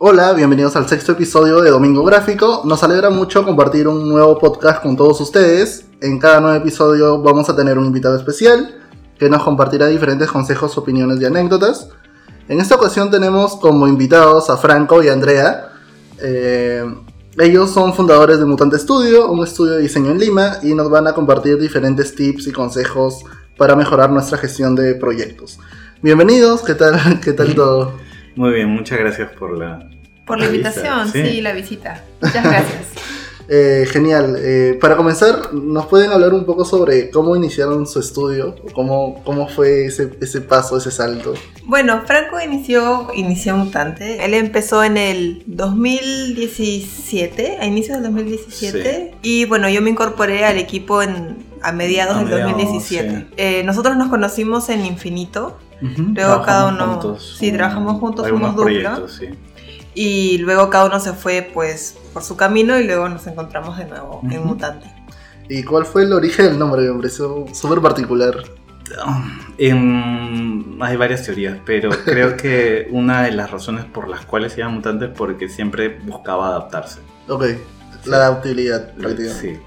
Hola, bienvenidos al sexto episodio de Domingo Gráfico. Nos alegra mucho compartir un nuevo podcast con todos ustedes. En cada nuevo episodio vamos a tener un invitado especial que nos compartirá diferentes consejos, opiniones y anécdotas. En esta ocasión tenemos como invitados a Franco y Andrea. Eh, ellos son fundadores de Mutante Studio, un estudio de diseño en Lima, y nos van a compartir diferentes tips y consejos para mejorar nuestra gestión de proyectos. Bienvenidos, ¿qué tal, qué tal todo? Muy bien, muchas gracias por la... Por la, invitación, sí. la visita. Muchas gracias. Eh, genial. Eh, para comenzar, ¿nos pueden hablar un poco sobre cómo iniciaron su estudio? ¿Cómo, cómo fue ese, ese paso, ese salto? Bueno, Franco inició, inició Mutante. Él empezó en el 2017, a inicios del 2017. Y bueno, yo me incorporé al equipo en, a mediados del 2017. Eh, nosotros nos conocimos en Infinito. Luego cada uno... Sí, trabajamos juntos, fuimos dupla. Sí y luego cada uno se fue pues por su camino y luego nos encontramos de nuevo en Mutante. ¿Y cuál fue el origen del nombre? Me pareció súper particular. hay varias teorías, pero creo que una de las razones por las cuales se llama Mutante es porque siempre buscaba adaptarse. Ok, la adaptabilidad Sí,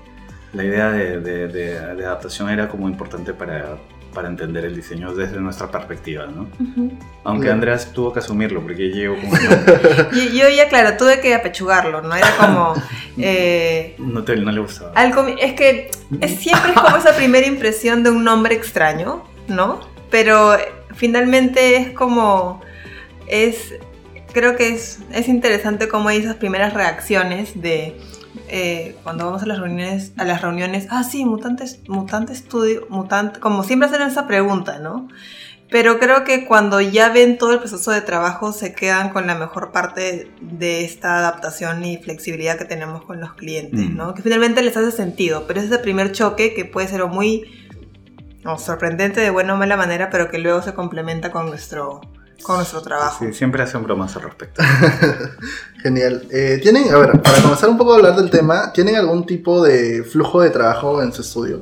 la idea de, de adaptación era como importante para para entender el diseño desde nuestra perspectiva, ¿no? Aunque Andrés tuvo que asumirlo, porque yo como... yo, yo ya, claro, tuve que apechugarlo, ¿no? Era como... Eh, no, te, no le gustaba. es que siempre es como esa primera impresión de un nombre extraño, ¿no? Pero finalmente es como... Es, creo que es, es interesante cómo hay esas primeras reacciones de eh, cuando vamos a las reuniones, a las reuniones, ah, sí, mutantes, mutante estudio, mutante, como siempre hacen esa pregunta, ¿no? Pero creo que cuando ya ven todo el proceso de trabajo se quedan con la mejor parte de esta adaptación y flexibilidad que tenemos con los clientes, ¿no? Que finalmente les hace sentido, pero es ese primer choque que puede ser muy sorprendente de buena o mala manera, pero que luego se complementa con nuestro, con nuestro trabajo. Sí, siempre hacen bromas al respecto. Genial. Eh, ¿Tienen, a ver, para comenzar un poco a hablar del tema, ¿tienen algún tipo de flujo de trabajo en su estudio?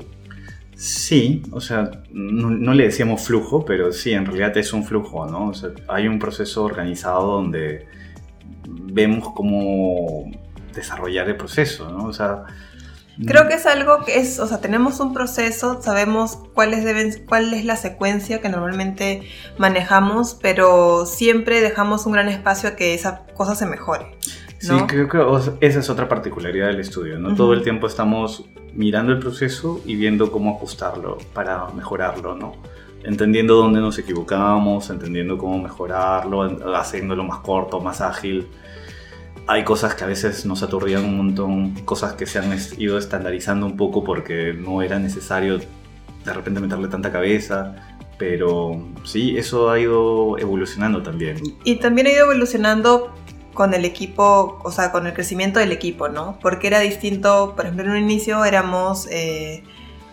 Sí, o sea, no, le decíamos flujo, pero sí, en realidad es un flujo, ¿no? O sea, hay un proceso organizado donde vemos cómo desarrollar el proceso, ¿no? O sea, Creo que es algo que es, o sea, tenemos un proceso, sabemos cuáles deben, cuál es la secuencia que normalmente manejamos, pero siempre dejamos un gran espacio a que esa cosa se mejore. Sí, creo que esa es otra particularidad del estudio, ¿no? Todo el tiempo estamos mirando el proceso y viendo cómo ajustarlo para mejorarlo, ¿no? Entendiendo dónde nos equivocamos, entendiendo cómo mejorarlo, haciéndolo más corto, más ágil hay cosas que a veces nos aturdían un montón, cosas que se han ido estandarizando un poco porque no era necesario de repente meterle tanta cabeza, pero sí, eso ha ido evolucionando también. Y también ha ido evolucionando con el equipo, o sea, con el crecimiento del equipo, ¿no? Porque era distinto, por ejemplo, en un inicio éramos... Eh,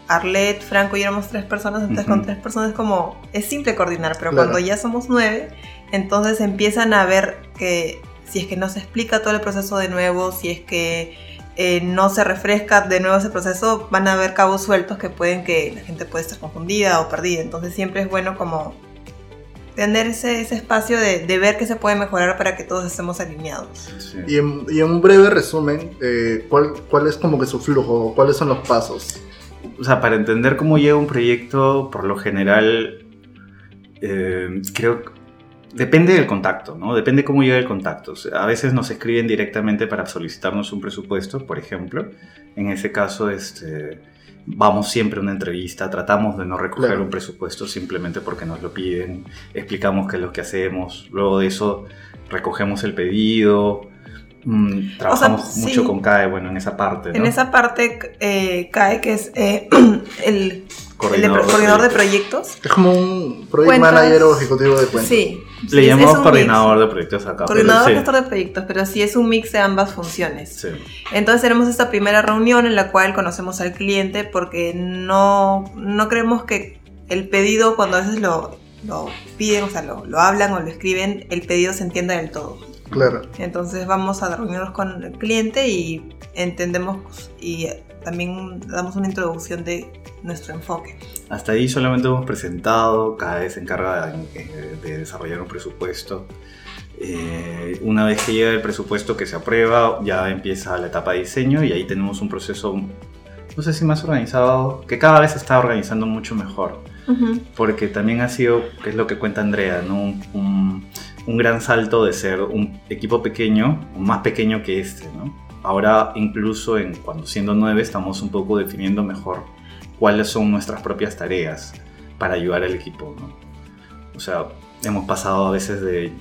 Arlet, Franco y éramos tres personas, entonces con tres personas es como, es simple coordinar, pero cuando ya somos nueve, entonces empiezan a ver que si es que no se explica todo el proceso de nuevo, si es que eh, no se refresca de nuevo ese proceso, van a haber cabos sueltos que pueden que la gente puede estar confundida o perdida. Entonces siempre es bueno como tener ese, espacio de, ver qué se puede mejorar para que todos estemos alineados. Y, en, un breve resumen, eh, ¿cuál, ¿cuál es como que su flujo? ¿Cuáles son los pasos? O sea, para entender cómo llega un proyecto, por lo general, eh, creo que Depende del contacto, ¿no? Depende cómo llega el contacto. a veces nos escriben directamente para solicitarnos un presupuesto, por ejemplo. En ese caso, este, vamos siempre a una entrevista, tratamos de no recoger un presupuesto simplemente porque nos lo piden, explicamos qué es lo que hacemos, luego de eso recogemos el pedido, mm, trabajamos mucho con CAE, bueno, en esa parte. En esa parte, eh, CAE, que es eh, el coordinador, de, proyectos. Es como un project manager o ejecutivo de cuentas. Sí. Le llamamos coordinador de proyectos acá. Coordinador gestor de proyectos, pero sí es un mix de ambas funciones. Sí. Entonces tenemos esta primera reunión en la cual conocemos al cliente porque no, no creemos que el pedido cuando a veces lo, lo piden, o sea, lo, lo hablan o lo escriben, el pedido se entienda del todo. Claro. Entonces vamos a reunirnos con el cliente y entendemos y también damos una introducción de nuestro enfoque. Hasta ahí solamente hemos presentado, cada vez se encarga de, desarrollar un presupuesto. Eh, una vez que llega el presupuesto que se aprueba, ya empieza la etapa de diseño y ahí tenemos un proceso, no sé si más organizado, que cada vez se está organizando mucho mejor. Porque también ha sido, que es lo que cuenta Andrea, ¿no? un, un gran salto de ser un equipo pequeño, más pequeño que este. ¿no? Ahora incluso en, cuando siendo nueve estamos un poco definiendo mejor cuáles son nuestras propias tareas para ayudar al equipo. ¿no? O sea, hemos pasado a veces de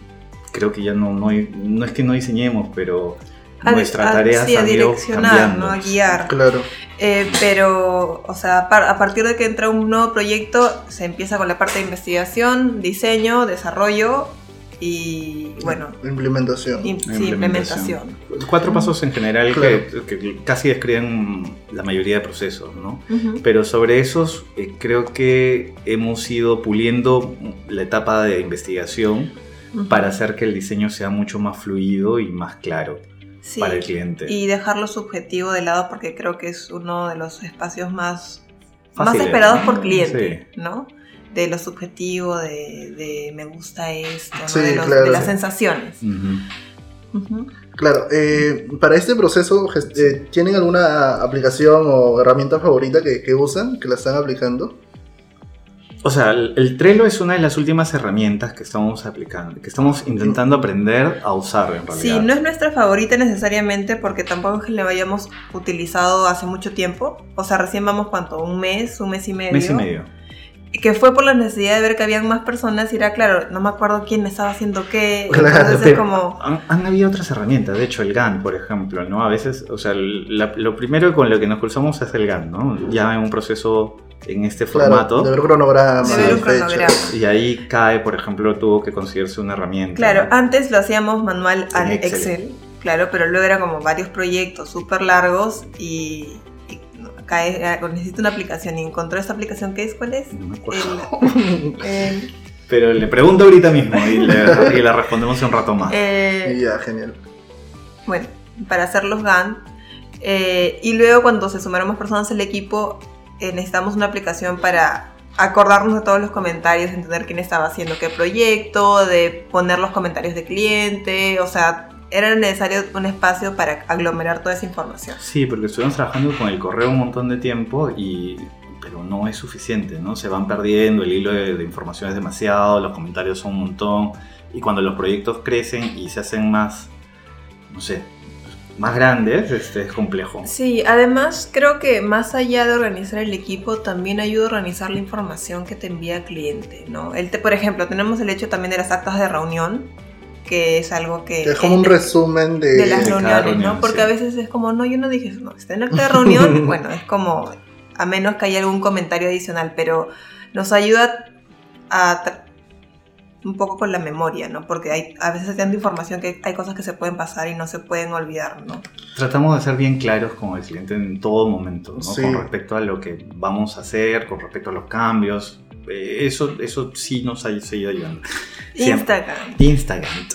creo que ya no, no, no es que no diseñemos, pero nuestra tarea sí, a direccionar, ¿no? a guiar. Claro. Eh, pero, o sea, a partir de que entra un nuevo proyecto, se empieza con la parte de investigación, diseño, desarrollo y, bueno... Implementación. sí, implementación. Cuatro pasos en general que, casi describen la mayoría de procesos, ¿no? Pero sobre esos eh, creo que hemos ido puliendo la etapa de investigación para hacer que el diseño sea mucho más fluido y más claro para el cliente. Y dejarlo subjetivo de lado porque creo que es uno de los espacios más, más esperados por cliente, ¿no? De lo subjetivo, de, me gusta esto, de, las sensaciones. Claro, eh, para este proceso, eh, ¿tienen alguna aplicación o herramienta favorita que, que usan, que la están aplicando? O sea, el, Trello es una de las últimas herramientas que estamos aplicando, que estamos intentando aprender a usar en realidad. Sí, no es nuestra favorita necesariamente porque tampoco es que la hayamos utilizado hace mucho tiempo. O sea, recién vamos cuánto, un mes, un mes y medio. Mes y medio. Que fue por la necesidad de ver que habían más personas y era claro, no me acuerdo quién estaba haciendo qué. Entonces como... Han, habido otras herramientas, de hecho el GAN, por ejemplo, ¿no? A veces, o sea, lo primero con lo que nos cruzamos es el GAN, ¿no? Ya en un proceso en este formato. De ver cronograma. Y ahí cae, por ejemplo, tuvo que conseguirse una herramienta. Claro, antes lo hacíamos manual en Excel. claro, pero luego era como varios proyectos súper largos y, cae, necesito una aplicación y encontró esta aplicación que es, ¿cuál es? No me acuerdo. pero le pregunto ahorita mismo y le, la respondemos un rato más. Eh, ya, genial. Bueno, para hacer los GAN. Eh, y luego cuando se sumaron más personas al equipo, eh, necesitamos una aplicación para acordarnos de todos los comentarios, entender quién estaba haciendo qué proyecto, de poner los comentarios de cliente, o sea, era necesario un espacio para aglomerar toda esa información. Sí, porque estuvimos trabajando con el correo un montón de tiempo y pero no es suficiente, ¿no? Se van perdiendo, el hilo de, de información es demasiado, los comentarios son un montón y cuando los proyectos crecen y se hacen más, no sé, más grandes, este, es complejo. Sí, además creo que más allá de organizar el equipo, también ayuda a organizar la información que te envía el cliente, ¿no? El te, por ejemplo, tenemos el hecho también de las actas de reunión, que es algo que... es como un resumen de, las reuniones, ¿no? Porque a veces es como, no, yo no dije eso, no, está en acta de reunión, bueno, es como, a menos que haya algún comentario adicional, pero nos ayuda a un poco con la memoria, ¿no? Porque hay, a veces hay tanta información que hay cosas que se pueden pasar y no se pueden olvidar, ¿no? Tratamos de ser bien claros con el cliente en todo momento, ¿no? Con respecto a lo que vamos a hacer, con respecto a los cambios. Eh, eso, eso sí nos ha seguido ayudando. Instagram. Instagram.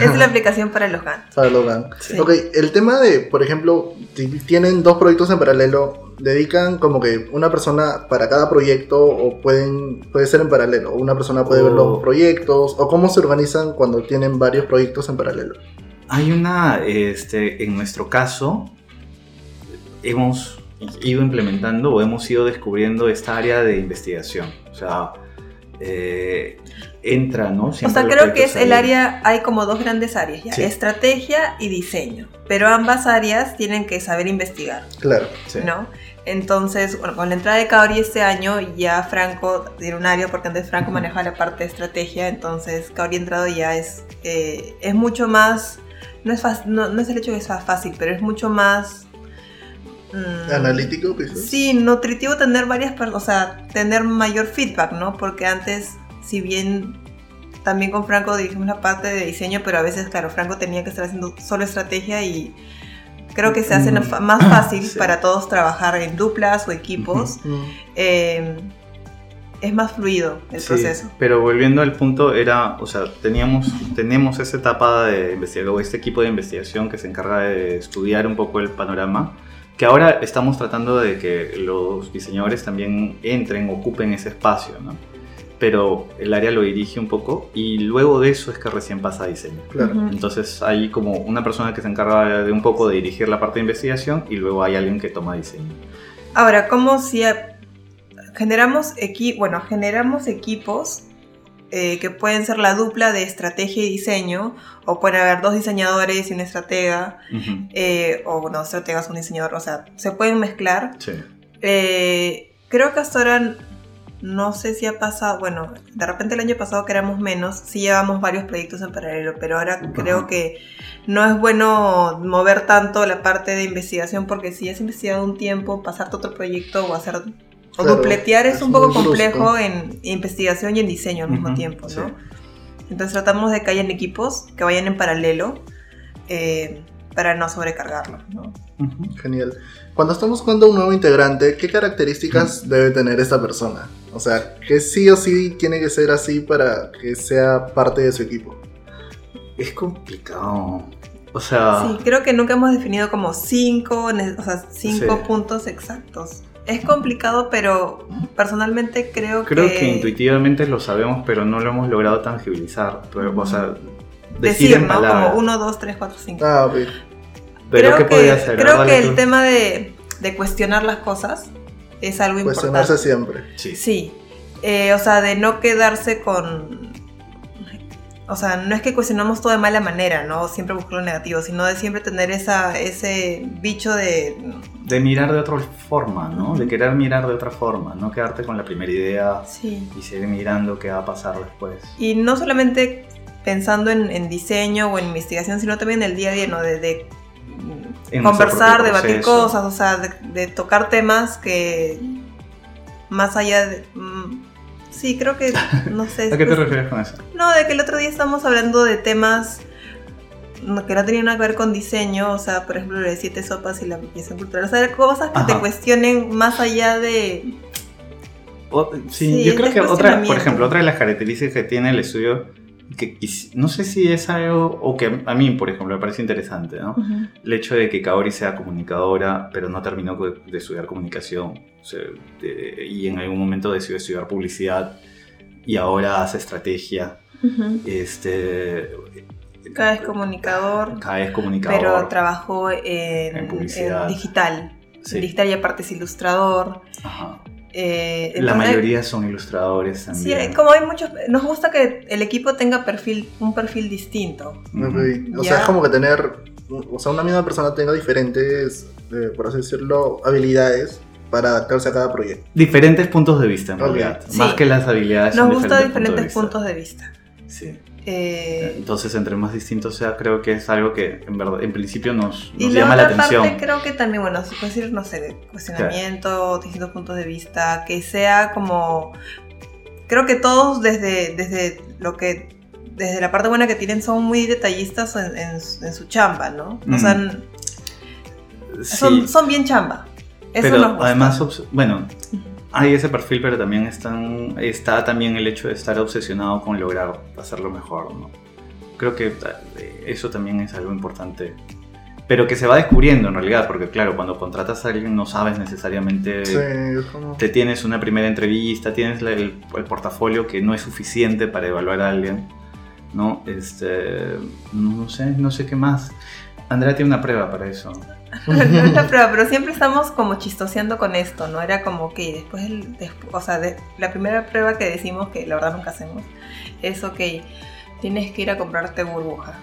Es la aplicación para los GAN. Para los GAN. Ok, el tema de, por ejemplo, si tienen dos proyectos en paralelo, dedican como que una persona para cada proyecto o pueden puede ser en paralelo, una persona puede ver los proyectos o cómo se organizan cuando tienen varios proyectos en paralelo. Hay una, este, en nuestro caso, hemos ido implementando o hemos ido descubriendo esta área de investigación. O sea, eh, entra, ¿no? o sea, creo que es el área, hay como dos grandes áreas, ya, estrategia y diseño, pero ambas áreas tienen que saber investigar. Claro. ¿No? Entonces, bueno, con la entrada de Kaori este año ya Franco tiene un área, porque antes Franco manejaba la parte de estrategia, entonces Kaori entrado ya es, eh, es mucho más, no es, no, no es el hecho de que sea fácil, pero es mucho más Mm. analítico quizás. Sí, nutritivo tener varias personas, o sea, tener mayor feedback, ¿no? Porque antes, si bien también con Franco dirigimos la parte de diseño, pero a veces, claro, Franco tenía que estar haciendo solo estrategia y creo que se hace mm. más fácil para todos trabajar en duplas o equipos. Em, es más fluido el proceso. Pero volviendo al punto, era, o sea, teníamos, tenemos esa etapa de investigación, este equipo de investigación que se encarga de estudiar un poco el panorama que ahora estamos tratando de que los diseñadores también entren, ocupen ese espacio, ¿no? pero el área lo dirige un poco y luego de eso es que recién pasa a diseño. Claro. Entonces hay como una persona que se encarga de un poco de dirigir la parte de investigación y luego hay alguien que toma diseño. Ahora, ¿cómo si generamos, equi bueno, generamos equipos eh, que pueden ser la dupla de estrategia y diseño, o pueden haber dos diseñadores y un estratega, eh, o no, estrategas, un diseñador, o sea, se pueden mezclar. Sí. Eh, creo que hasta ahora no sé si ha pasado, bueno, de repente el año pasado que éramos menos, sí llevamos varios proyectos en paralelo, pero ahora creo que no es bueno mover tanto la parte de investigación porque si has investigado un tiempo, pasarte a otro proyecto o hacer o Claro, dupletear es, es un poco brusco. complejo en investigación y en diseño al mismo Ujú, tiempo, sí. ¿no? Entonces tratamos de que hayan equipos que vayan en paralelo eh, para no sobrecargarlo, ¿no? Genial. Cuando estamos buscando un nuevo integrante, ¿qué características debe tener esta persona? O sea, que sí o sí tiene que ser así para que sea parte de su equipo. Es complicado. O sea, Sí, creo que nunca hemos definido como cinco, o sea, cinco Sí. puntos exactos. Es complicado, pero personalmente creo, creo que, que intuitivamente lo sabemos, pero no lo hemos logrado tangibilizar. Pero, o sea, decir, decir, en ¿no? palabras. Como uno, dos, tres, cuatro, cinco. Ah, ok. Pero creo ¿qué que, podría ser? Creo Dale que el tú. tema de, de cuestionar las cosas es algo Cuestionarse importante. siempre. Sí. Sí, Eh, o sea, de no quedarse con... O sea, no es que cuestionamos todo de mala manera, ¿no? Siempre buscar lo negativo, sino de siempre tener esa, ese bicho de... De mirar de otra forma, ¿no? De querer mirar de otra forma, no quedarte con la primera idea Sí. y seguir mirando qué va a pasar después. Y no solamente pensando en, en diseño o en investigación, sino también en el día a día, ¿no? De, conversar, debatir cosas, o sea, de, de tocar temas que más allá de... mm, sí, creo que, no sé. ¿A qué te refieres con eso? No, de que el otro día estábamos hablando de temas que no tenían nada que ver con diseño, o sea, por ejemplo, lo de siete sopas y la apropiación cultural, o sea, cosas que te cuestionen más allá de... O- sí, Sí, yo creo que otra, por ejemplo, otra de las características que tiene el estudio, que no sé si es algo, o que a mí, por ejemplo, me parece interesante, ¿no? El hecho de que Kaori sea comunicadora, pero no terminó de, de estudiar comunicación, o sea, de- y en algún momento decidió estudiar publicidad, y ahora hace estrategia, este, Cada vez comunicador, cada vez comunicador. pero trabajó en, En publicidad. en digital. Sí. En digital y aparte es ilustrador. Ajá. Eh, La entonces- mayoría son ilustradores Sí, también. como hay muchos, nos gusta que el equipo tenga perfil, un perfil distinto. Ujú. Ok. O Ya. sea, es como que tener. O sea, una misma persona tenga diferentes, eh, por así decirlo, habilidades para adaptarse a cada proyecto. Diferentes puntos de vista, en Ok. realidad. Sí. Más que las habilidades. Nos son gusta diferentes diferentes puntos puntos de vista. Sí. Eh, Entonces, entre más distintos sea, creo que es algo que en verdad, en principio nos, y nos la llama la otra atención. parte creo que también, bueno, se puede decir, no sé, cuestionamiento, distintos puntos de vista, que sea como... Creo que todos desde, desde lo que... Desde la parte buena que tienen son muy detallistas en, en su- en su chamba, ¿no? O Mm. sea, n- Sí, son, son bien chamba. Eso pero nos gusta. además, bueno. Hay ese perfil, pero también están, está también el hecho de estar obsesionado con lograr hacerlo mejor, ¿no? Creo que eh, eso también es algo importante. Pero que se va descubriendo en realidad, porque claro, cuando contratas a alguien no sabes necesariamente Sí, es como. te tienes una primera entrevista, tienes el, el portafolio que no es suficiente para evaluar a alguien, ¿no? Este, no sé, no sé qué más. Andrea tiene una prueba para eso. No es la prueba, pero siempre estamos como chistoseando con esto, ¿no? Era como que después, el- o sea, de- la primera prueba que decimos, que la verdad nunca hacemos, es, ok, tienes que ir a comprarte burbuja,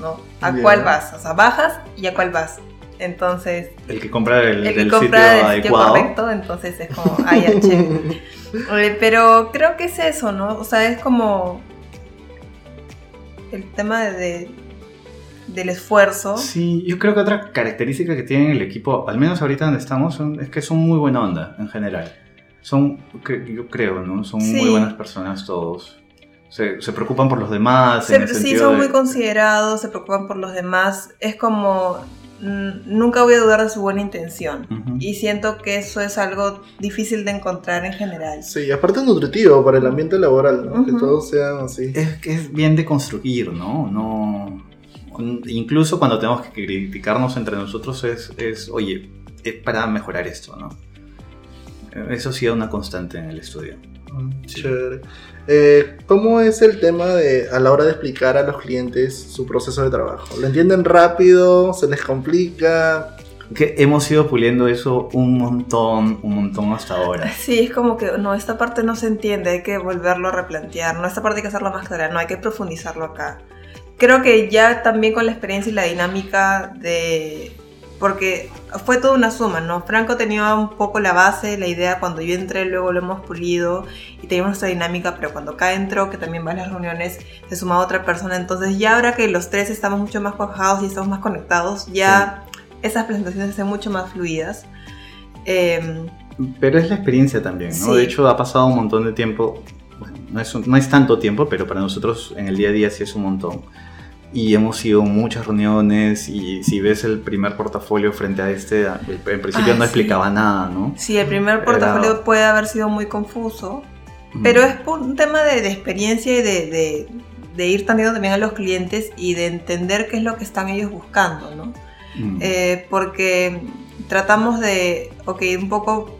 ¿no? ¿A Bien. cuál vas? O sea, bajas y a cuál vas. Entonces, El que compra del, el que del compra sitio del sitio adecuado. correcto, entonces es como, ah, ya, che. Eh, Pero creo que es eso, ¿no? O sea, es como el tema de, del esfuerzo. Sí, yo creo que otra característica que tiene el equipo, al menos ahorita donde estamos, son- es que son muy buena onda en general. Son, yo creo, ¿no? Son Sí. muy buenas personas todos. Se, se preocupan por los demás. en Se- el sí, son de- muy considerados, se preocupan por los demás. Es como, nunca voy a dudar de su buena intención. Y siento que eso es algo difícil de encontrar en general. Sí, aparte es nutritivo para el ambiente laboral, ¿no? Que todos sean así. Es que es bien de construir, ¿no? No. Incluso cuando tenemos que criticarnos entre nosotros es, es oye, es para mejorar esto, ¿no? Eso sí es una constante en el estudio. Mm, Chévere. Eh, ¿Cómo es el tema de a la hora de explicar a los clientes su proceso de trabajo? ¿Lo entienden rápido? ¿Se les complica? Que hemos ido puliendo eso un montón, un montón hasta ahora. Sí, es como que no, esta parte no se entiende, hay que volverlo a replantear, no, esta parte hay que hacerla más clara, no, hay que profundizarlo acá. Creo que ya también con la experiencia y la dinámica de... Porque fue toda una suma, ¿no? Franco tenía un poco la base, la idea cuando yo entré, luego lo hemos pulido y teníamos esta dinámica, pero cuando acá entró, que también va a las reuniones, se suma otra persona, entonces ya ahora que los tres estamos mucho más cuajados y estamos más conectados, ya esas presentaciones se hacen mucho más fluidas. Eh, Pero es la experiencia también, ¿no? Sí. De hecho, ha pasado un montón de tiempo. Bueno, no es, un- no es tanto tiempo, pero para nosotros en el día a día sí es un montón. Y hemos ido a muchas reuniones y si ves el primer portafolio frente a este, en principio Ah, no sí. explicaba nada, ¿no? Sí, el primer Era- portafolio puede haber sido muy confuso, pero es por un tema de, de experiencia y de, de- de ir tanteando también a los clientes y de entender qué es lo que están ellos buscando, ¿no? Eh, porque tratamos de, ok, un poco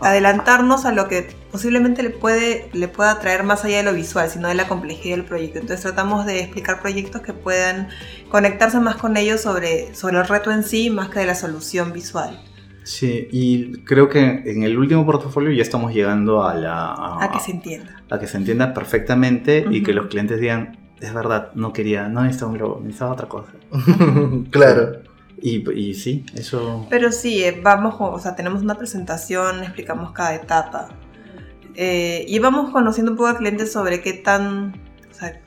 adelantarnos a lo que posiblemente le, puede, le pueda traer más allá de lo visual, sino de la complejidad del proyecto. Entonces tratamos de explicar proyectos que puedan conectarse más con ellos sobre, sobre el reto en sí, más que de la solución visual. Sí, y creo que en el último portafolio ya estamos llegando a la... A, A que se entienda. a que se entienda perfectamente y que los clientes digan, es verdad, no quería, no necesitaba un logo, necesitaba otra cosa. claro. Y, y sí, eso... Pero sí, eh, vamos, o sea, tenemos una presentación, explicamos cada etapa. Eh, y vamos conociendo un poco al cliente sobre qué tan, o sea,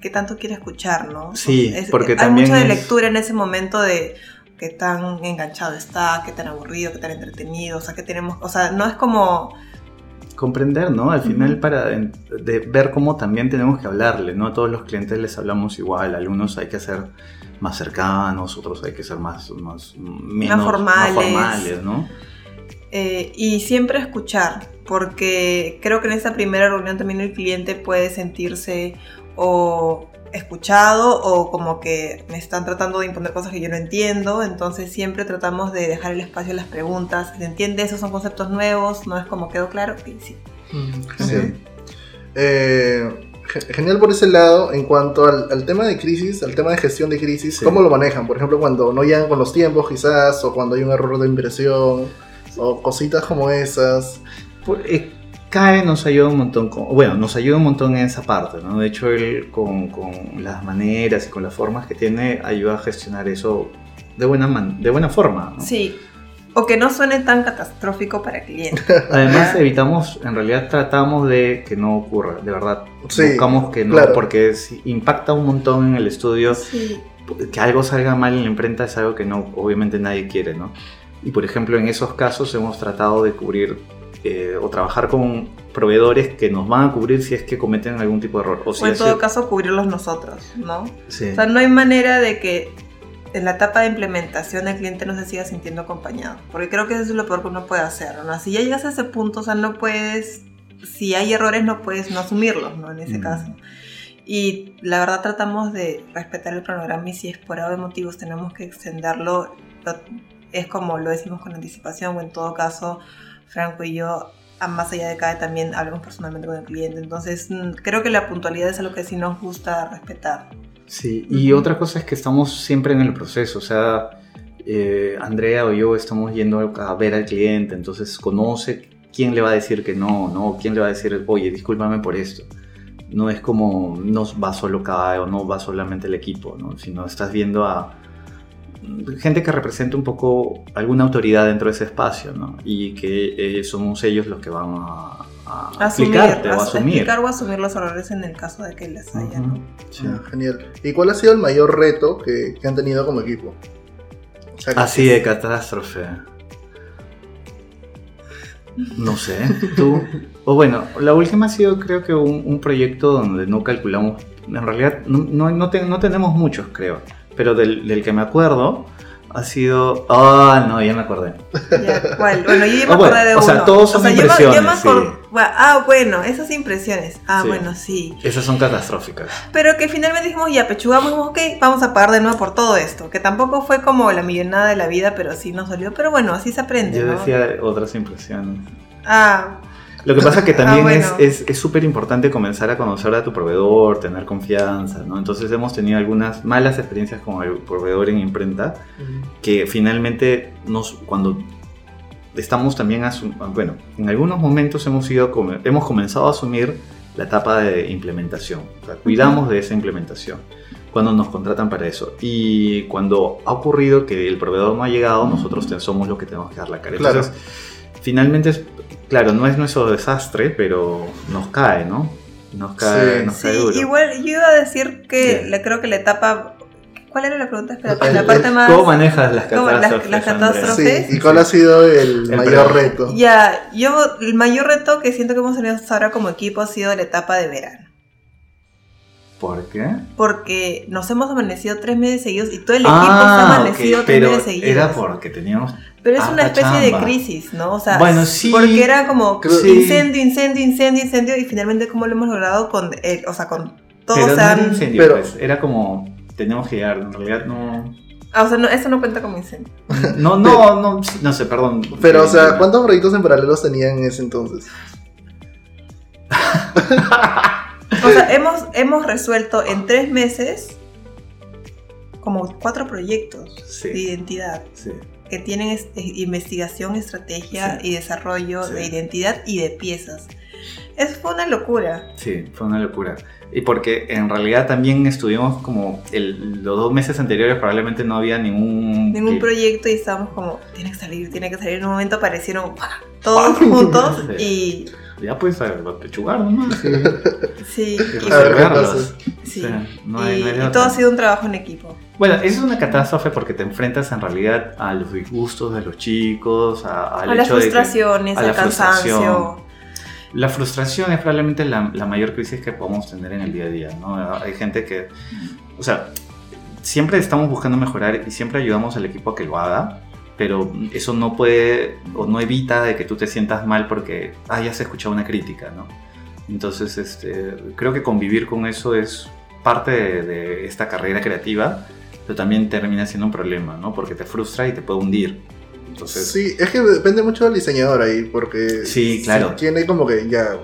qué tanto quiere escuchar, ¿no? Sí, Es- porque hay también mucha de lectura en ese momento de qué tan enganchado está, qué tan aburrido, qué tan entretenido, o sea, qué tenemos, o sea, no es como, comprender, ¿no? Al final para de ver cómo también tenemos que hablarle, ¿no? A todos los clientes les hablamos igual, algunos hay que ser más cercanos, otros hay que ser más, más, menos- formales. formales, ¿no? Eh, y siempre escuchar, porque creo que en esa primera reunión también el cliente puede sentirse o escuchado o como que me están tratando de imponer cosas que yo no entiendo, entonces siempre tratamos de dejar el espacio a las preguntas, ¿se entiende? Esos son conceptos nuevos, no es como quedó claro, y sí. Genial. Eh, ge- genial por ese lado. En cuanto al, al tema de crisis, al tema de gestión de crisis, Sí. ¿cómo lo manejan? Por ejemplo, cuando no llegan con los tiempos, quizás, o cuando hay un error de impresión, o cositas como esas. Pues, eh, CAE nos ayuda un montón, con- bueno, nos ayuda un montón en esa parte, ¿no? De hecho, él con, con las maneras y con las formas que tiene, ayuda a gestionar eso de buena, man- de buena forma, ¿no? Sí, o que no suene tan catastrófico para el cliente. Además, evitamos, en realidad tratamos de que no ocurra, de verdad. Sí, Buscamos que no, claro. porque si impacta un montón en el estudio. Sí, Que algo salga mal en la imprenta es algo que no, obviamente nadie quiere, ¿no? Y por ejemplo, en esos casos hemos tratado de cubrir eh, o trabajar con proveedores que nos van a cubrir si es que cometen algún tipo de error. O, si o en todo caso cubrirlos nosotros, ¿no? Sí. O sea, no hay manera de que en la etapa de implementación el cliente no se siga sintiendo acompañado. Porque creo que eso es lo peor que uno puede hacer, ¿no? Si ya llegas a ese punto, o sea, no puedes, si hay errores, no puedes no asumirlos, ¿no? En ese Mm. caso. Y la verdad tratamos de respetar el cronograma y si es por de motivos tenemos que extenderlo, lo- es como lo decimos con anticipación o en todo caso, Franco y yo, más allá de cada también hablamos personalmente con el cliente. Entonces, mm, creo que la puntualidad es algo que sí nos gusta respetar. Sí, y Ujú. otra cosa es que estamos siempre en el proceso, o sea, eh, Andrea o yo estamos yendo a ver al cliente, entonces conoce quién le va a decir que no, ¿no? ¿Quién le va a decir, oye, discúlpame por esto? No es como, no va solo cada o no va solamente el equipo, ¿no? Sino estás viendo a gente que representa un poco alguna autoridad dentro de ese espacio, ¿no? Y que eh, somos ellos los que van a, a asumir, explicarte o as- asumir. explicar o asumir los errores en el caso de que les haya, sí. Ah, genial. ¿Y cuál ha sido el mayor reto que, que han tenido como equipo? O sea, que- Así de catástrofe. No sé, tú. O bueno, la última ha sido creo que un, un proyecto donde no calculamos, en realidad no, no, no te- no tenemos muchos creo, pero del, del que me acuerdo ha sido... Ah, no, ya me acordé. Ya, ¿cuál? Bueno, yo ya me Ah, bueno, acordé de o uno. sea, todos son yo me- yo me impresiones, acor- sí. Ah, bueno, esas impresiones. Ah, Sí. bueno, sí. Esas son catastróficas. Pero que finalmente dijimos, ya, pechugamos, dijimos, ok, vamos a pagar de nuevo por todo esto. Que tampoco fue como la millonada de la vida, pero sí nos salió. Pero bueno, así se aprende, Yo ¿no? decía otras impresiones. Ah, Lo que pasa es que Ah, también bueno. es es súper importante comenzar a conocer a tu proveedor, tener confianza, ¿no? Entonces hemos tenido algunas malas experiencias con el proveedor en imprenta que finalmente nos, cuando estamos también, bueno, en algunos momentos hemos, ido, come- hemos comenzado a asumir la etapa de implementación, o sea, cuidamos de esa implementación cuando nos contratan para eso. Y cuando ha ocurrido que el proveedor no ha llegado, nosotros te- somos los que tenemos que dar la cara. Claro. Entonces, finalmente, es, claro, no es nuestro desastre, pero nos cae, ¿no? Nos cae, Sí. nos cae Sí, duro. igual yo iba a decir que le creo que la etapa. ¿Cuál era la pregunta? Espera, El- la parte más. ¿Cómo manejas las ¿Cómo las- catástrofes? las Andrea? catástrofes? Sí, ¿y cuál ha sido el, El mayor reto? Ya, yo, el mayor reto que siento que hemos tenido hasta ahora como equipo ha sido la etapa de verano. ¿Por qué? Porque nos hemos amanecido tres meses seguidos y todo el equipo se Ah, ha amanecido ok, tres pero meses seguidos. era porque teníamos... Pero es una especie de crisis, ¿no? O sea, Bueno, sí. porque era como Sí. incendio, incendio, incendio, incendio y finalmente cómo lo hemos logrado con, eh, o sea, con todos pero no se era han- incendio, Pero- pues, era como... Teníamos que llegar, en realidad no... Ah, o sea, no, eso no cuenta como incendio. No, no, no, no sé, perdón. Pero, o sea, ¿cuántos proyectos en paralelos tenían en ese entonces? O sea, hemos, hemos resuelto en tres meses como cuatro proyectos Sí. de identidad Sí. que tienen es- eh, investigación, estrategia Sí. y desarrollo de identidad y de piezas. Eso fue una locura. Sí, fue una locura. Y porque en realidad también estuvimos como el- los dos meses anteriores probablemente no había ningún... Ningún proyecto y estábamos como, tiene que salir, tiene que salir. En un momento aparecieron ¡pah! todos juntos y Ya puedes pechugar nomás. sí, y y, sí. O sea, no hay- y- no hay de y otra. todo ha sido un trabajo en equipo. Bueno, eso es una catástrofe porque te enfrentas en realidad a los disgustos de los chicos, a, las frustraciones, al la frustración. cansancio. La frustración es probablemente la, la mayor crisis que podemos tener en el día a día, ¿no? Hay gente que, o sea, siempre estamos buscando mejorar y siempre ayudamos al equipo a que lo haga, pero eso no puede o no evita de que tú te sientas mal porque, ah, ya se ha escuchado una crítica, ¿no? Entonces, este, creo que convivir con eso es parte de, de esta carrera creativa, pero también termina siendo un problema, ¿no? Porque te frustra y te puede hundir. Entonces, Sí, es que depende mucho del diseñador ahí, porque Sí, claro. tiene como que ya,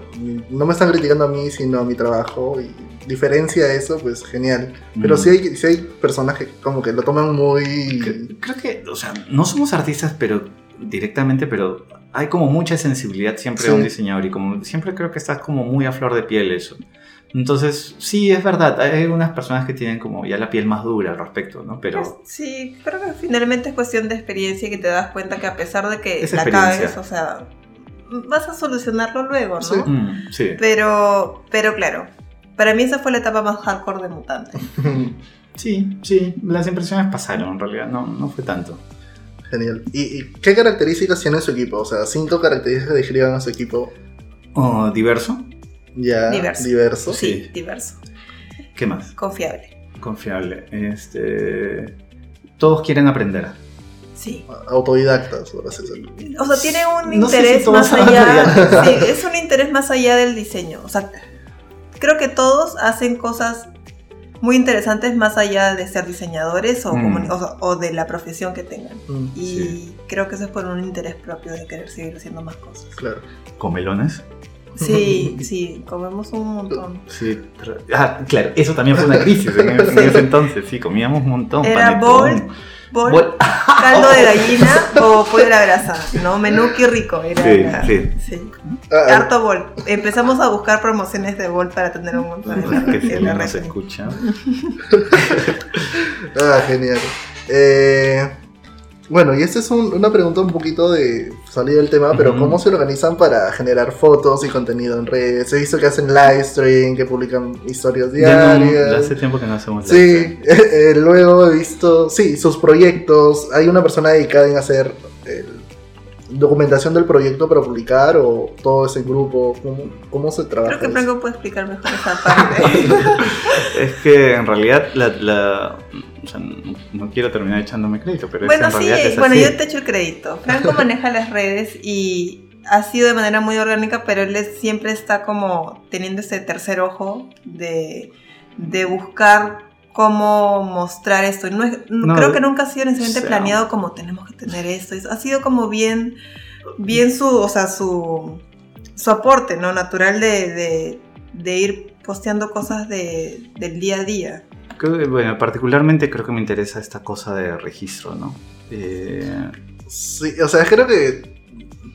no me están criticando a mí, sino a mi trabajo, y diferencia eso, pues genial. Pero Mm. sí hay, sí hay personas que como que lo toman muy... Cre- Creo que, o sea, no somos artistas, pero directamente, pero hay como mucha sensibilidad siempre Sí. a un diseñador y como siempre creo que está como muy a flor de piel eso. Entonces, sí, es verdad, hay unas personas que tienen como ya la piel más dura al respecto, ¿no? Pero Sí, creo que finalmente es cuestión de experiencia y que te das cuenta que a pesar de que Es la cagues, o sea, vas a solucionarlo luego, ¿no? Sí. mm, sí, Pero, pero claro, para mí esa fue la etapa más hardcore de Mutante. sí, sí, las impresiones pasaron en realidad, no, no fue tanto. Genial. ¿Y, y qué características tiene su equipo? O sea, cinco características que describan a su equipo Oh, diverso, ya Diverso. diverso. Sí, Sí. diverso, ¿qué más? confiable. Confiable. Este, todos quieren aprender. Sí. Autodidactas, por así decirlo. O sea, tiene un No interés si más allá. Sí, es un interés más allá del diseño. O sea, creo que todos hacen cosas muy interesantes más allá de ser diseñadores o, Mm. o- o de la profesión que tengan. Mm, Y Sí. creo que eso es por un interés propio de querer seguir haciendo más cosas. claro. ¿Comelones? Sí, sí, comemos un montón. Sí, ah, claro, eso también fue una crisis en, en ese entonces, sí, comíamos un montón. Era panetón. Bol, caldo de gallina o pollo a la brasa, ¿no? Menú qué rico. Era, Sí, sí. sí. Ah, Harto bol. Empezamos a buscar promociones de bol para tener un montón en la, que la red. escucha. ah, genial. Eh, bueno, y esta es un- una pregunta un poquito de salir del tema, pero. ¿cómo se organizan para generar fotos y contenido en redes? He visto que hacen live stream, que publican historias Ya no, diarias. ya hace tiempo que no hacemos Sí, eh, luego he visto, sí, sus proyectos. Hay una persona dedicada en hacer eh, documentación del proyecto para publicar o todo ese grupo. ¿Cómo, cómo se trabaja? Creo que? Franco puede explicar mejor esa parte. Es que en realidad la, la- no, quiero terminar echándome crédito, pero es bueno, en sí, es bueno, así. yo te echo el crédito. Franco maneja las redes y ha sido de manera muy orgánica, pero él es- siempre está como teniendo ese tercer ojo de, de buscar cómo mostrar esto. No es- No, creo que nunca ha sido necesariamente o sea, planeado como tenemos que tener esto. Ha sido como bien, bien su, o sea, su, su aporte, ¿no? Natural de, de, de ir posteando cosas de, del día a día. Creo bueno, particularmente creo que me interesa esta cosa de registro, ¿no? Eh, Sí, o sea, creo que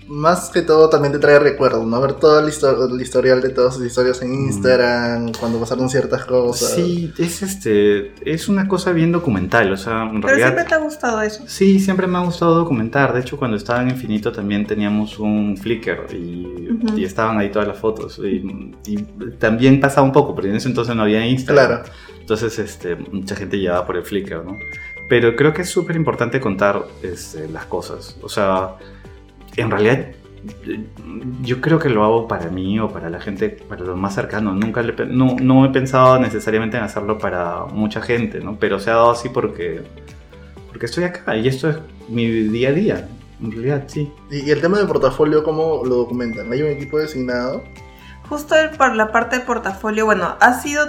más que todo también te trae recuerdos, ¿no? Ver todo el, histo- el historial de todas sus historias en Instagram, cuando pasaron ciertas cosas. sí, es este, es una cosa bien documental, o sea, en Pero realidad... siempre te ha gustado eso. Sí, siempre me ha gustado documentar. De hecho, cuando estaba en Infinito también teníamos un Flickr y estaban ahí todas las fotos. Y, y también pasaba un poco, pero en ese entonces no había Instagram. Claro. Entonces, este, mucha gente llevaba por el Flickr, ¿no? Pero creo que es súper importante contar este, las cosas. O sea, en realidad, yo creo que lo hago para mí o para la gente, para los más cercanos. Nunca le no, no he pensado necesariamente en hacerlo para mucha gente, ¿no? Pero se ha dado así porque, porque estoy acá y esto es mi día a día. En realidad, sí. Y, y el tema del portafolio, ¿cómo lo documentan? ¿Hay un equipo designado? Justo el- por la parte de portafolio, bueno, ha sido,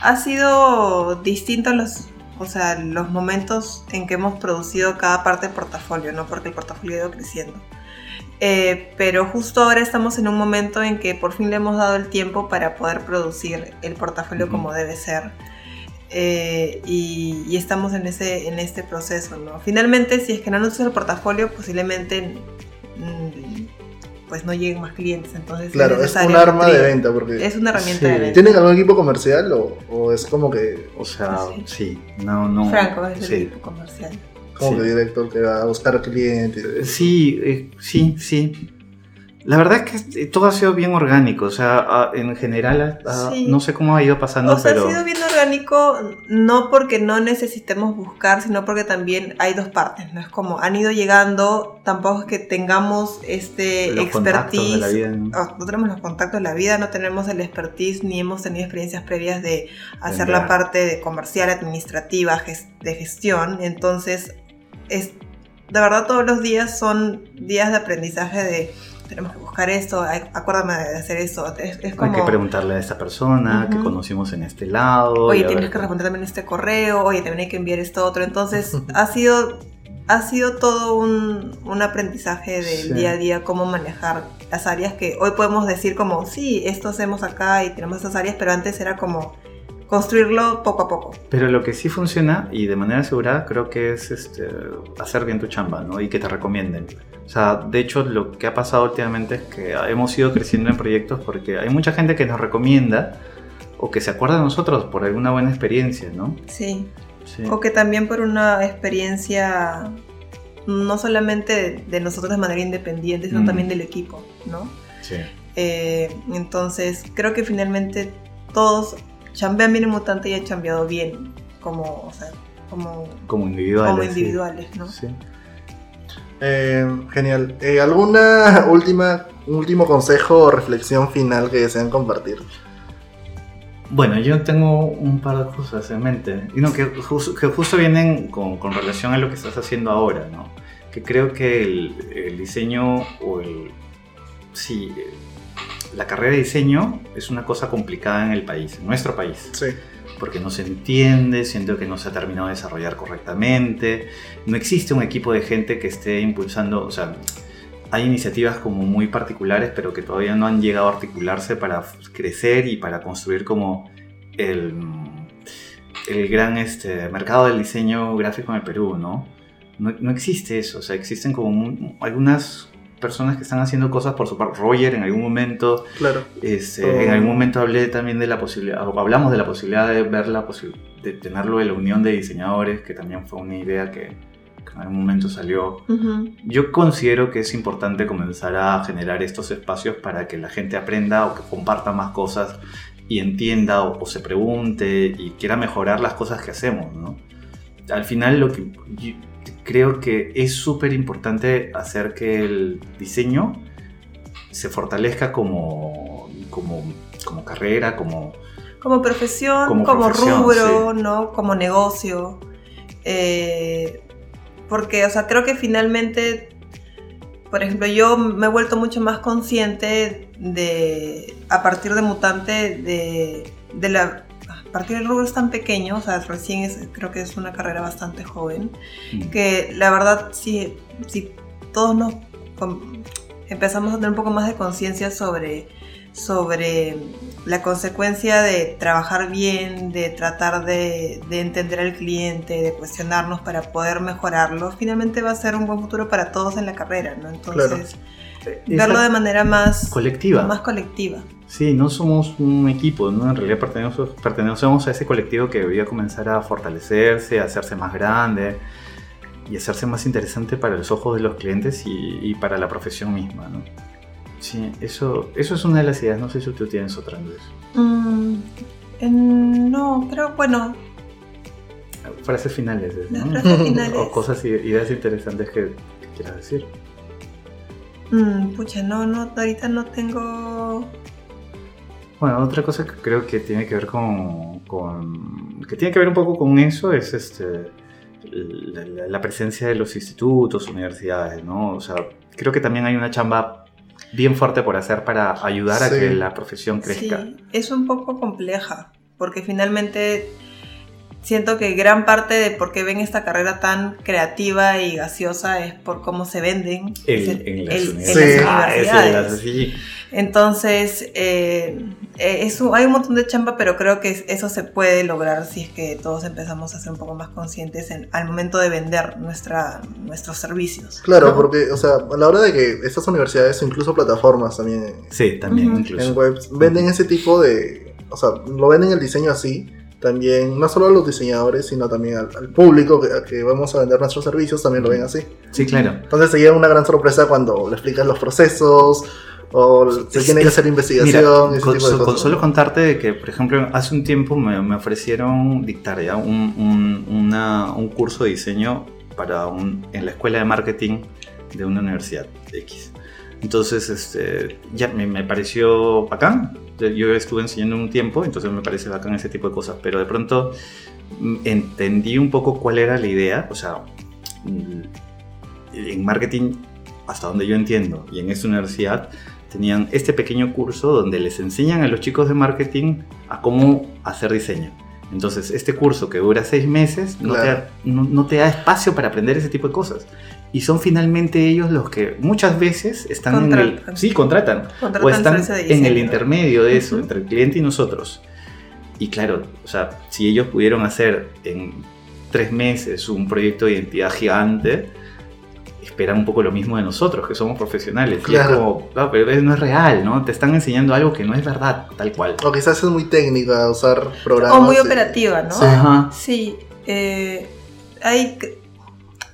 ha sido distinto los, o sea, los momentos en que hemos producido cada parte del portafolio, ¿no? Porque el portafolio ha ido creciendo. Eh, pero justo ahora estamos en un momento en que por fin le hemos dado el tiempo para poder producir el portafolio como debe ser. Eh, y, y estamos en, ese, en este proceso, ¿no? Finalmente, si es que no nos usa el portafolio, posiblemente mm, pues no lleguen más clientes. Entonces, es Claro, es un arma de venta. Porque Es una herramienta Sí. de venta. ¿Tienen algún equipo comercial o, o es como que, O sea, Sí. sí. No, no. Franco es el sí. equipo comercial. como Sí. que director que va a buscar clientes? Sí, eh, sí, sí. La verdad es que eh, todo ha sido bien orgánico, o sea, ah, en general, ah, Sí. no sé cómo ha ido pasando, O sea, pero... ha sido bien orgánico, no porque no necesitemos buscar, sino porque también hay dos partes, ¿no? Es como han ido llegando, tampoco es que tengamos este los contactos de la expertise. vida, ¿no? Oh, no tenemos los contactos de la vida, no tenemos el expertise, ni hemos tenido experiencias previas de hacer la parte de comercial, administrativa, ges- de gestión. Entonces, es, de verdad todos los días son días de aprendizaje de tenemos que buscar esto, acuérdame de hacer esto. Es, es Hay que preguntarle a esta persona que conocimos en este lado. oye, tienes ver que responder también este correo, oye, también hay que enviar esto otro. Entonces, ha sido, ha sido todo un, un aprendizaje del Sí. día a día, cómo manejar las áreas que hoy podemos decir como, sí, esto hacemos acá y tenemos estas áreas, pero antes era como construirlo poco a poco. Pero lo que sí funciona y de manera asegurada creo que es este, hacer bien tu chamba, ¿no? Y que te recomienden. O sea, de hecho lo que ha pasado últimamente es que hemos ido creciendo en proyectos porque hay mucha gente que nos recomienda o que se acuerda de nosotros por alguna buena experiencia, ¿no? Sí. Sí. O que también por una experiencia no solamente de, nosotros de manera independiente, sino Mm. también del equipo, ¿no? Sí. Eh, entonces, creo que finalmente todos chambean bien en Mutante y han chambeado bien como, o sea, como, Como individuales. como sí. individuales, ¿no? Sí. Eh, genial. Eh, ¿Alguna última, un último consejo o reflexión final que desean compartir? Bueno, yo tengo un par de cosas en mente, y no, que, jus- que justo vienen con, con relación a lo que estás haciendo ahora, ¿no? Que creo que el, el diseño o el... Sí, la carrera de diseño es una cosa complicada en el país, en nuestro país, Sí. porque no se entiende, siento que no se ha terminado de desarrollar correctamente, no existe un equipo de gente que esté impulsando, o sea, hay iniciativas como muy particulares, pero que todavía no han llegado a articularse para crecer y para construir como el, el gran este, mercado del diseño gráfico en el Perú, ¿no? No, no existe eso, o sea, existen como algunas personas que están haciendo cosas por su parte. Roger en algún momento, Claro. este, Oh. en algún momento hablé también de la posibilidad, hablamos de la posibilidad de ver la de tenerlo de la unión de diseñadores, que también fue una idea que, que en algún momento salió. Ujú. Yo considero que es importante comenzar a generar estos espacios para que la gente aprenda o que comparta más cosas y entienda o, o se pregunte y quiera mejorar las cosas que hacemos, ¿no? Al final lo que creo que es súper importante hacer que el diseño se fortalezca como, como, como carrera, como... Como profesión, Como como, profesión, rubro, ¿no? Como negocio. Eh, porque, o sea, creo que finalmente, por ejemplo, yo me he vuelto mucho más consciente de, a partir de Mutante, de, de la... Partir del rubro es tan pequeño, o sea, recién es, creo que es una carrera bastante joven, que la verdad, si, si todos nos... com- empezamos a tener un poco más de conciencia sobre, sobre la consecuencia de trabajar bien, de tratar de, de, entender al cliente, de cuestionarnos para poder mejorarlo, finalmente va a ser un buen futuro para todos en la carrera, ¿no? Entonces, verlo de manera más colectiva. Más colectiva. Sí, no somos un equipo, ¿no? En realidad pertenecemos, pertenecemos a ese colectivo que debería comenzar a fortalecerse, a hacerse más grande y hacerse más interesante para los ojos de los clientes y, y para la profesión misma, ¿no? Sí, eso, eso es una de las ideas. No sé si tú tienes otra, Andrés. Mm, en, no, pero bueno. Frases finales, ¿no? frases finales. o cosas, ideas interesantes que, que quieras decir. Mm, pucha, no, no, ahorita no tengo... Bueno, otra cosa que creo que tiene que ver con, con que tiene que ver un poco con eso es este la, la, presencia de los institutos, universidades, ¿no? O sea, creo que también hay una chamba bien fuerte por hacer para ayudar a que la profesión crezca. Sí, es un poco compleja, porque finalmente siento que gran parte de por qué ven esta carrera tan creativa y gaseosa es por cómo se venden el, en, las universidades. sí. Entonces, eh, eh hay un montón de chamba, pero creo que eso se puede lograr si es que todos empezamos a ser un poco más conscientes en, al momento de vender nuestra, nuestros servicios. Claro, porque, o sea, a la hora de que estas universidades o incluso plataformas también, sí, también incluso. en webs, venden ese tipo de, o sea, lo venden el diseño así, también, no solo a los diseñadores, sino también al, público que, que, vamos a vender nuestros servicios, también lo ven así. Sí, claro. Entonces se lleva una gran sorpresa cuando le explicas los procesos, o se tiene que hacer investigación. ese con, tipo de cosas, con solo contarte que, por ejemplo, hace un tiempo me, me ofrecieron dictar ya un, un, una, un, curso de diseño para un, en la escuela de marketing de una universidad X. Entonces, este, ya me, me, pareció bacán. Yo estuve enseñando un tiempo, entonces me parece bacán ese tipo de cosas. Pero de pronto mm, entendí un poco cuál era la idea. O sea, mm, en marketing, hasta donde yo entiendo, y en esta universidad, tenían este pequeño curso donde les enseñan a los chicos de marketing a cómo hacer diseño. Entonces, este curso que dura seis meses no, claro. te, no, no, te da espacio para aprender ese tipo de cosas y son finalmente ellos los que muchas veces están contratan. en el sí contratan, contratan o están en el intermedio de eso uh -huh. entre el cliente y nosotros y claro o sea si ellos pudieron hacer en tres meses un proyecto de identidad gigante esperan un poco lo mismo de nosotros que somos profesionales claro. y es como no, pero no es real no te están enseñando algo que no es verdad tal cual o quizás es muy técnica usar programas o muy operativa no sí, Ajá. sí eh, hay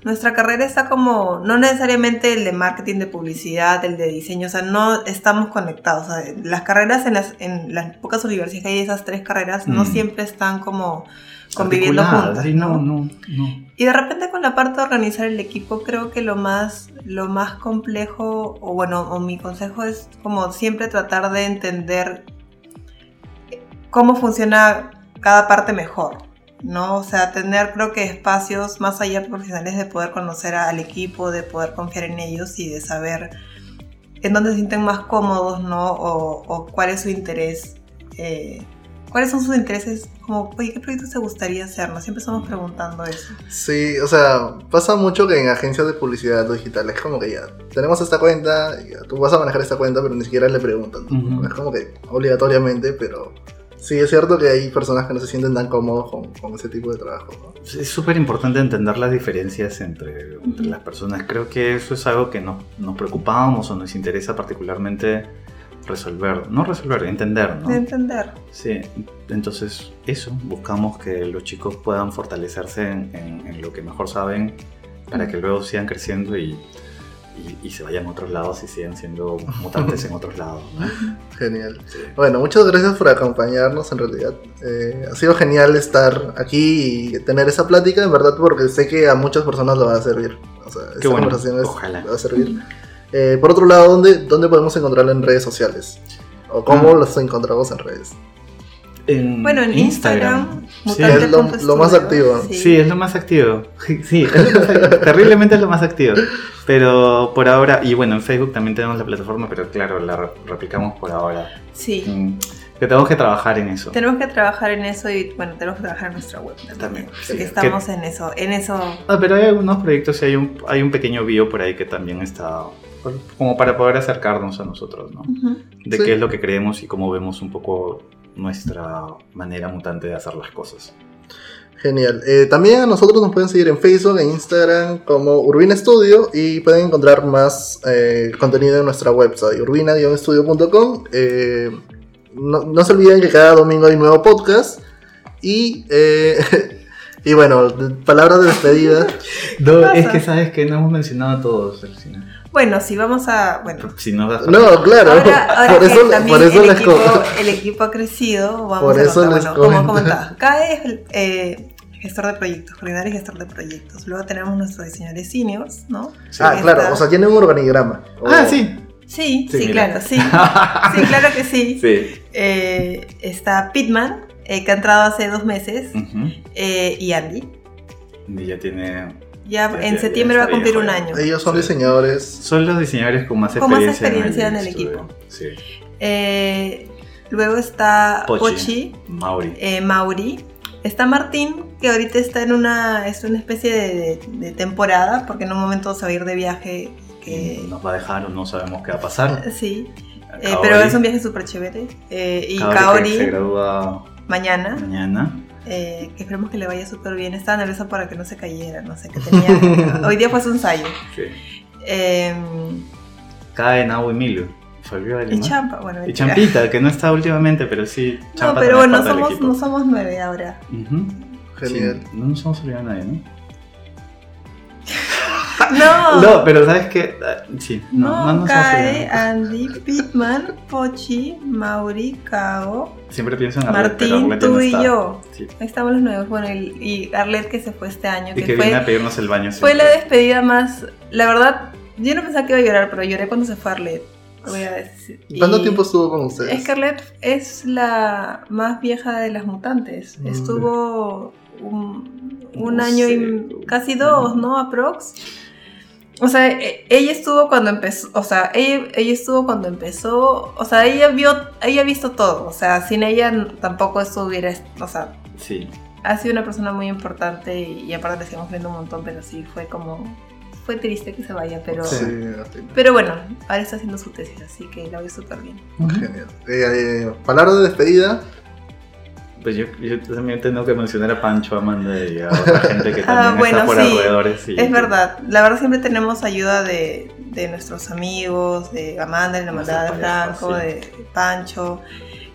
nuestra carrera está como, no necesariamente el de marketing, de publicidad, el de diseño, o sea, no estamos conectados. O sea, las carreras en las, en las pocas universidades que hay esas tres carreras mm. no siempre están como conviviendo juntas. Sí, no, no, no. Y de repente con la parte de organizar el equipo, creo que lo más, lo más complejo, o bueno, o mi consejo es como siempre tratar de entender cómo funciona cada parte mejor. ¿no? O sea, tener creo que espacios más allá profesionales de poder conocer al equipo, de poder confiar en ellos y de saber en dónde se sienten más cómodos, ¿no? O, o cuál es su interés, eh, cuáles son sus intereses, como, oye, ¿qué proyectos te gustaría hacer? ¿no? Siempre estamos preguntando eso. Sí, o sea, pasa mucho que en agencias de publicidad digital es como que ya, tenemos esta cuenta, tú vas a manejar esta cuenta, pero ni siquiera le preguntan. Uh -huh. Es como que obligatoriamente, pero Sí, es cierto que hay personas que no se sienten tan cómodos con, con ese tipo de trabajo. ¿no? Es súper importante entender las diferencias entre, entre, las personas. Creo que eso es algo que nos, nos preocupamos o nos interesa particularmente resolver. No resolver, entender, ¿no? Entender. Sí, entonces eso, buscamos que los chicos puedan fortalecerse en, en, en lo que mejor saben para que luego sigan creciendo y y, y, se vayan a otros lados y sigan siendo mutantes en otros lados. ¿no? Genial. Sí. Bueno, muchas gracias por acompañarnos en realidad. Eh, ha sido genial estar aquí y tener esa plática, en verdad, porque sé que a muchas personas lo va a servir. O sea, esta bueno. conversación es, Ojalá. va a servir. Eh, por otro lado, ¿dónde, ¿dónde podemos encontrarlo en redes sociales? ¿O cómo ah. los encontramos en redes? En bueno, en Instagram, Instagram sí, es lo, lo, más activo. Sí. sí. es lo más activo. Sí, es lo más activo. terriblemente es lo más activo. Pero por ahora, y bueno, en Facebook también tenemos la plataforma, pero claro, la replicamos por ahora. Sí. Mm, que tenemos que trabajar en eso. Tenemos que trabajar en eso y bueno, tenemos que trabajar en nuestra web también. también sí. Estamos que, en eso, en eso. Ah, pero hay algunos proyectos y hay un, hay un pequeño bio por ahí que también está como para poder acercarnos a nosotros, ¿no? De Sí. qué es lo que creemos y cómo vemos un poco nuestra manera mutante de hacer las cosas. Genial. Eh, también a nosotros nos pueden seguir en Facebook e Instagram como Urbina Studio y pueden encontrar más eh, contenido en nuestra website urbina-studio.com. Eh, no, no se olviden que cada domingo hay nuevo podcast y, eh, y bueno, palabras de despedida. No, es que sabes que no hemos mencionado a todos, Alcina. Bueno, si vamos a. Bueno, Si no das No, claro, ahora, ahora por que eso, también por eso el, les equipo, el equipo ha crecido, vamos Por a eso contar. les Bueno, como comentaba, CAE es el eh, gestor de proyectos, coordinador y gestor de proyectos. Luego tenemos nuestros diseñadores seniors, ¿no? Sí. Ah, claro, está. o sea, tiene un organigrama. Ah, O- sí. Sí, Sí, claro, sí. Sí, claro que sí. Sí. Eh, está Pitman, eh, que ha entrado hace dos meses, eh, y Andy. Y ya tiene. Ya en ya, septiembre ya va a cumplir un año. Ellos son Sí. diseñadores. Son los diseñadores con más Con más experiencia, experiencia en el equipo. Sí. Eh, luego está Pochi. Pochi, Mauri. eh, Mauri. Está Martín, que ahorita está en una, es una especie de, de- de temporada, porque en un momento se va a ir de viaje. Que, Nos va a dejar o no sabemos qué va a pasar. sí, eh, pero es un viaje súper chévere. Eh, y Kaori Kaori, se gradúa mañana, mañana. Eh, que esperemos que le vaya súper bien. Estaba nerviosa para que no se cayera, no sé qué tenía. Hoy día fue su ensayo. Sí. Eh, Cae. Se olvidó el y ¿no? Champa, bueno. Y. Champita, que no está últimamente, pero sí. No, Champa pero también bueno, somos, no somos nueve ahora. Genial. Sí, no nos hemos olvidado a nadie, ¿no? No, No, pero ¿sabes qué? Ah, Sí, no, no, no, nos. Andy, Pitman, Pochi, Mauri, Kao, Siempre pienso en Arlet, Martín, tú no y está. yo. Sí. Ahí estamos los nuevos. Bueno, y, y Arlet que se fue este año, Y que, que viene a fue, pedirnos el baño fue la despedida más. La verdad, yo no pensaba que iba a llorar, pero lloré cuando se fue Arlet. Voy a decir. ¿Cuánto Y tiempo estuvo con ustedes? Scarlett es la más vieja de las mutantes. Mm. Estuvo un, un No año sé. y casi dos, ¿no? Aprox. O sea, e- ella estuvo cuando empezó, o sea, ella, ella estuvo cuando empezó, o sea, ella vio, ella ha visto todo, o sea, sin ella tampoco estuviera, o sea, Sí. ha sido una persona muy importante y, y aparte le seguimos viendo un montón, pero sí, fue como, fue triste que se vaya, pero, Sí, pero bueno, ahora está haciendo su tesis, así que la veo súper bien. genial. Eh, eh, palabra de despedida. Pues yo, yo también tengo que mencionar a Pancho, Amanda y a otra gente que también Ah, bueno, está por sí. alrededores. y- Es verdad, la verdad siempre tenemos ayuda de, de nuestros amigos, de Amanda, de la Nuestros mandada de Franco, sí. de Pancho,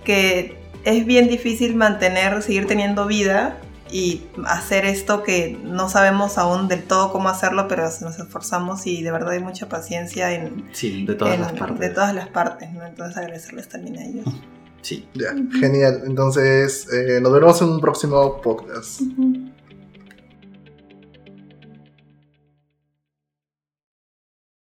que es bien difícil mantener, seguir teniendo vida y hacer esto que no sabemos aún del todo cómo hacerlo, pero nos esforzamos y de verdad hay mucha paciencia en, Sí, de todas en- las partes. de todas las partes, ¿no? Entonces agradecerles también a ellos. Sí. Ya, genial. Entonces, eh, nos veremos en un próximo podcast.